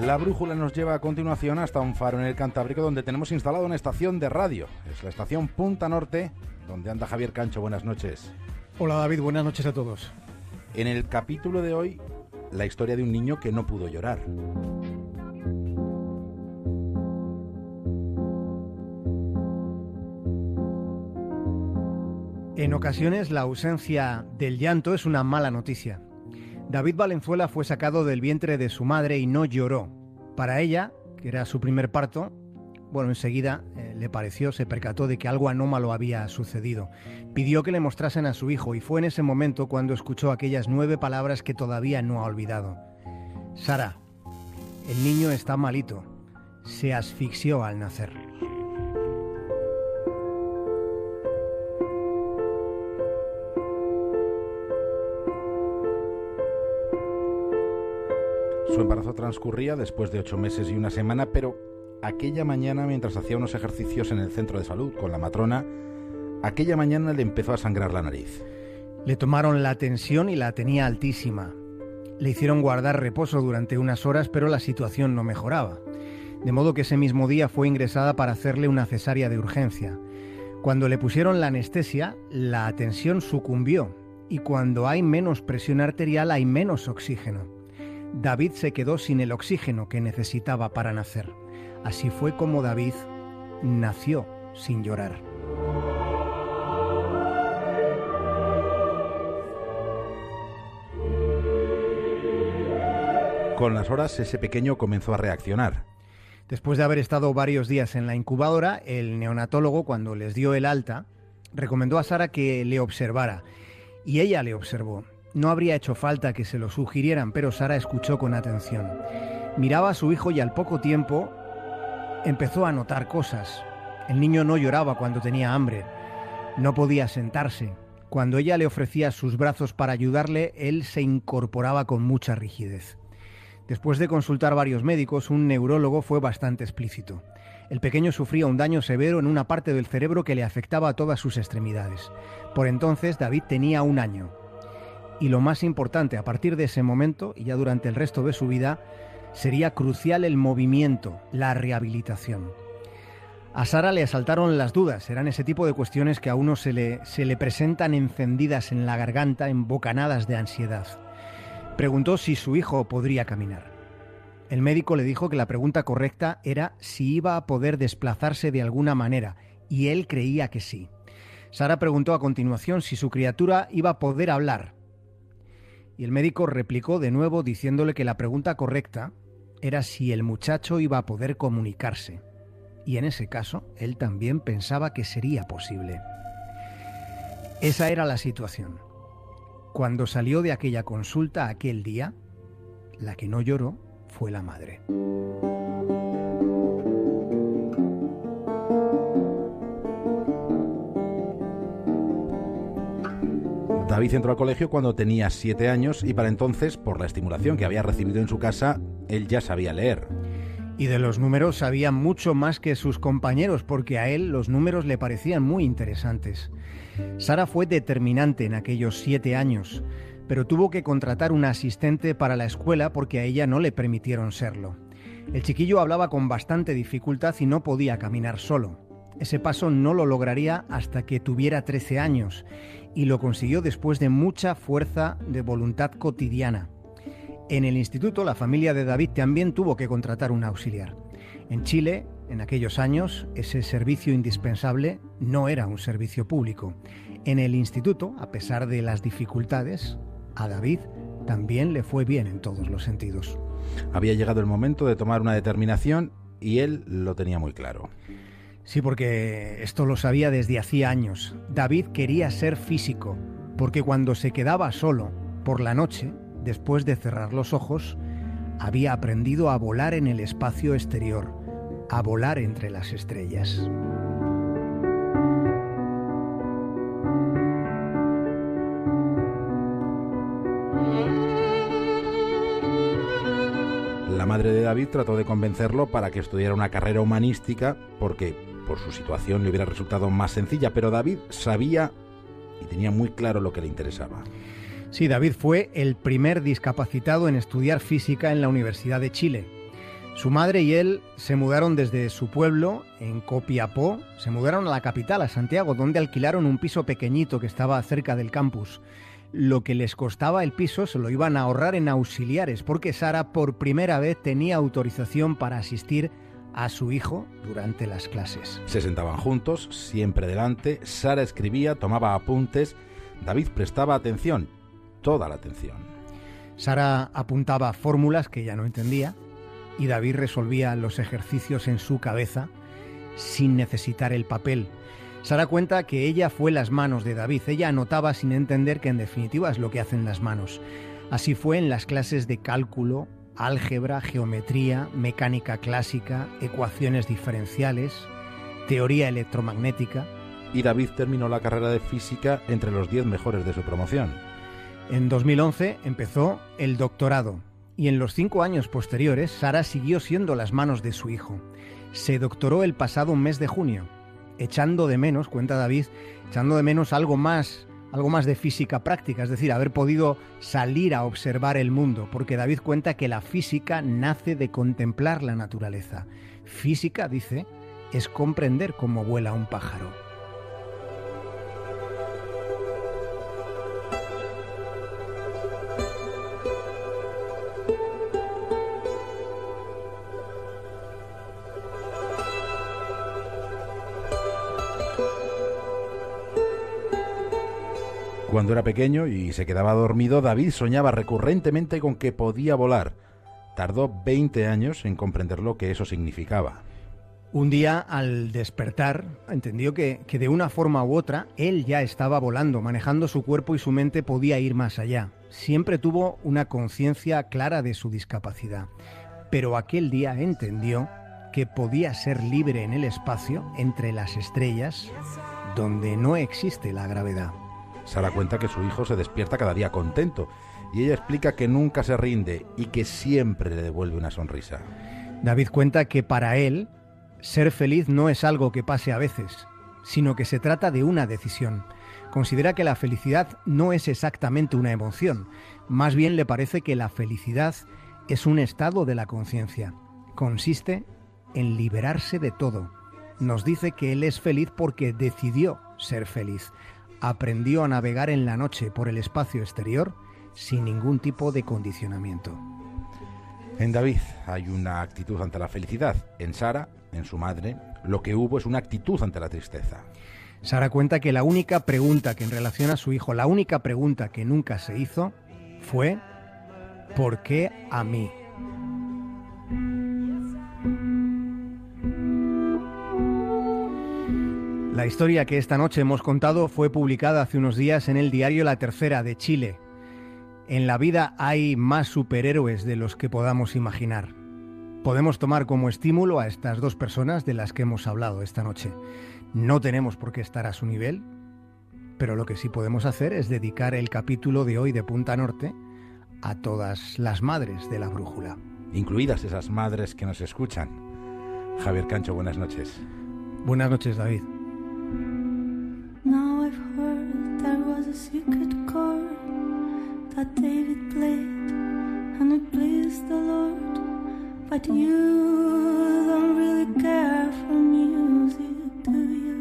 La brújula nos lleva a continuación hasta un faro en el Cantábrico donde tenemos instalado una estación de radio. Es la estación Punta Norte, donde anda Javier Cancho. Buenas noches. Hola David, buenas noches a todos. En el capítulo de hoy, la historia de un niño que no pudo llorar. En ocasiones la ausencia del llanto es una mala noticia. David Valenzuela fue sacado del vientre de su madre y no lloró. Para ella, que era su primer parto, bueno, enseguida eh, le pareció, se percató de que algo anómalo había sucedido. Pidió que le mostrasen a su hijo y fue en ese momento cuando escuchó aquellas nueve palabras que todavía no ha olvidado. Sara, el niño está malito. Se asfixió al nacer. Su embarazo transcurría después de ocho meses y una semana, pero aquella mañana, mientras hacía unos ejercicios en el centro de salud con la matrona, aquella mañana le empezó a sangrar la nariz. Le tomaron la tensión y la tenía altísima. Le hicieron guardar reposo durante unas horas, pero la situación no mejoraba. De modo que ese mismo día fue ingresada para hacerle una cesárea de urgencia. Cuando le pusieron la anestesia, la tensión sucumbió y cuando hay menos presión arterial hay menos oxígeno. David se quedó sin el oxígeno que necesitaba para nacer. Así fue como David nació sin llorar. Con las horas ese pequeño comenzó a reaccionar. Después de haber estado varios días en la incubadora, el neonatólogo, cuando les dio el alta, recomendó a Sara que le observara. Y ella le observó. No habría hecho falta que se lo sugirieran, pero Sara escuchó con atención. Miraba a su hijo y al poco tiempo empezó a notar cosas. El niño no lloraba cuando tenía hambre, no podía sentarse. Cuando ella le ofrecía sus brazos para ayudarle, él se incorporaba con mucha rigidez. Después de consultar varios médicos, un neurólogo fue bastante explícito. El pequeño sufría un daño severo en una parte del cerebro que le afectaba a todas sus extremidades. Por entonces David tenía un año y lo más importante, a partir de ese momento y ya durante el resto de su vida, sería crucial el movimiento, la rehabilitación. A Sara le asaltaron las dudas, eran ese tipo de cuestiones que a uno se le, se le presentan encendidas en la garganta, en bocanadas de ansiedad. Preguntó si su hijo podría caminar. El médico le dijo que la pregunta correcta era si iba a poder desplazarse de alguna manera, y él creía que sí. Sara preguntó a continuación si su criatura iba a poder hablar, y el médico replicó de nuevo diciéndole que la pregunta correcta era si el muchacho iba a poder comunicarse. Y en ese caso, él también pensaba que sería posible. Esa era la situación. Cuando salió de aquella consulta aquel día, la que no lloró fue la madre. David entró al colegio cuando tenía siete años y para entonces, por la estimulación que había recibido en su casa, él ya sabía leer. Y de los números sabía mucho más que sus compañeros porque a él los números le parecían muy interesantes. Sara fue determinante en aquellos siete años, pero tuvo que contratar una asistente para la escuela porque a ella no le permitieron serlo. El chiquillo hablaba con bastante dificultad y no podía caminar solo. Ese paso no lo lograría hasta que tuviera 13 años y lo consiguió después de mucha fuerza de voluntad cotidiana. En el instituto la familia de David también tuvo que contratar un auxiliar. En Chile, en aquellos años, ese servicio indispensable no era un servicio público. En el instituto, a pesar de las dificultades, a David también le fue bien en todos los sentidos. Había llegado el momento de tomar una determinación y él lo tenía muy claro. Sí, porque esto lo sabía desde hacía años. David quería ser físico, porque cuando se quedaba solo, por la noche, después de cerrar los ojos, había aprendido a volar en el espacio exterior, a volar entre las estrellas. La madre de David trató de convencerlo para que estudiara una carrera humanística porque por su situación le hubiera resultado más sencilla, pero David sabía y tenía muy claro lo que le interesaba. Sí, David fue el primer discapacitado en estudiar física en la Universidad de Chile. Su madre y él se mudaron desde su pueblo, en Copiapó, se mudaron a la capital, a Santiago, donde alquilaron un piso pequeñito que estaba cerca del campus. Lo que les costaba el piso se lo iban a ahorrar en auxiliares, porque Sara por primera vez tenía autorización para asistir a su hijo durante las clases. Se sentaban juntos, siempre delante, Sara escribía, tomaba apuntes, David prestaba atención, toda la atención. Sara apuntaba fórmulas que ella no entendía, y David resolvía los ejercicios en su cabeza sin necesitar el papel. Sara cuenta que ella fue las manos de David, ella anotaba sin entender que en definitiva es lo que hacen las manos. Así fue en las clases de cálculo, álgebra, geometría, mecánica clásica, ecuaciones diferenciales, teoría electromagnética. Y David terminó la carrera de física entre los 10 mejores de su promoción. En 2011 empezó el doctorado y en los cinco años posteriores Sara siguió siendo las manos de su hijo. Se doctoró el pasado mes de junio, echando de menos, cuenta David, echando de menos algo más, algo más de física práctica, es decir, haber podido salir a observar el mundo, porque David cuenta que la física nace de contemplar la naturaleza. Física, dice, es comprender cómo vuela un pájaro. Cuando era pequeño y se quedaba dormido, David soñaba recurrentemente con que podía volar. Tardó 20 años en comprender lo que eso significaba. Un día, al despertar, entendió que, que, de una forma u otra él ya estaba volando, manejando su cuerpo y su mente podía ir más allá. Siempre tuvo una conciencia clara de su discapacidad, pero aquel día entendió que podía ser libre en el espacio entre las estrellas donde no existe la gravedad. Sara cuenta que su hijo se despierta cada día contento y ella explica que nunca se rinde y que siempre le devuelve una sonrisa. David cuenta que para él ser feliz no es algo que pase a veces, sino que se trata de una decisión. Considera que la felicidad no es exactamente una emoción, más bien le parece que la felicidad es un estado de la conciencia. Consiste en liberarse de todo. Nos dice que él es feliz porque decidió ser feliz aprendió a navegar en la noche por el espacio exterior sin ningún tipo de condicionamiento. En David hay una actitud ante la felicidad. En Sara, en su madre, lo que hubo es una actitud ante la tristeza. Sara cuenta que la única pregunta que en relación a su hijo, la única pregunta que nunca se hizo fue ¿por qué a mí? La historia que esta noche hemos contado fue publicada hace unos días en el diario La Tercera de Chile. En la vida hay más superhéroes de los que podamos imaginar. Podemos tomar como estímulo a estas dos personas de las que hemos hablado esta noche. No tenemos por qué estar a su nivel, pero lo que sí podemos hacer es dedicar el capítulo de hoy de Punta Norte a todas las madres de la brújula. Incluidas esas madres que nos escuchan. Javier Cancho, buenas noches. Buenas noches, David. A secret chord that David played and it pleased the Lord. But you don't really care for music.